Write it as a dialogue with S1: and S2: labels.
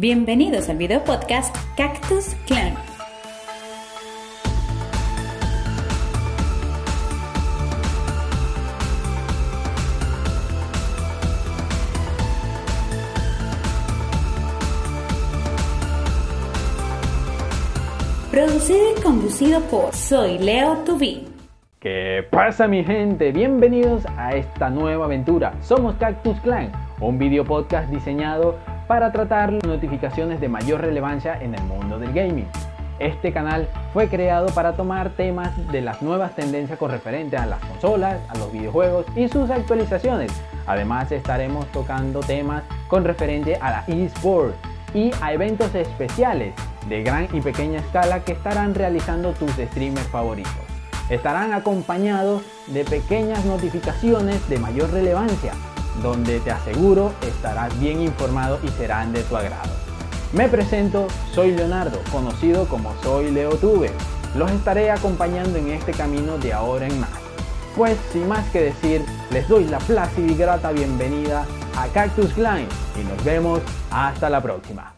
S1: Bienvenidos al video podcast Cactus Clan. Producido y conducido por Soy Leo Tubi.
S2: ¿Qué pasa mi gente? Bienvenidos a esta nueva aventura. Somos Cactus Clan, un video podcast diseñado para tratar notificaciones de mayor relevancia en el mundo del gaming. Este canal fue creado para tomar temas de las nuevas tendencias con referente a las consolas, a los videojuegos y sus actualizaciones. Además estaremos tocando temas con referente a la eSport y a eventos especiales de gran y pequeña escala que estarán realizando tus streamers favoritos. Estarán acompañados de pequeñas notificaciones de mayor relevancia donde te aseguro estarás bien informado y serán de tu agrado. Me presento, soy Leonardo, conocido como Soy LeoTube. Los estaré acompañando en este camino de ahora en más. Pues sin más que decir, les doy la plácida y grata bienvenida a Cactus Clan y nos vemos hasta la próxima.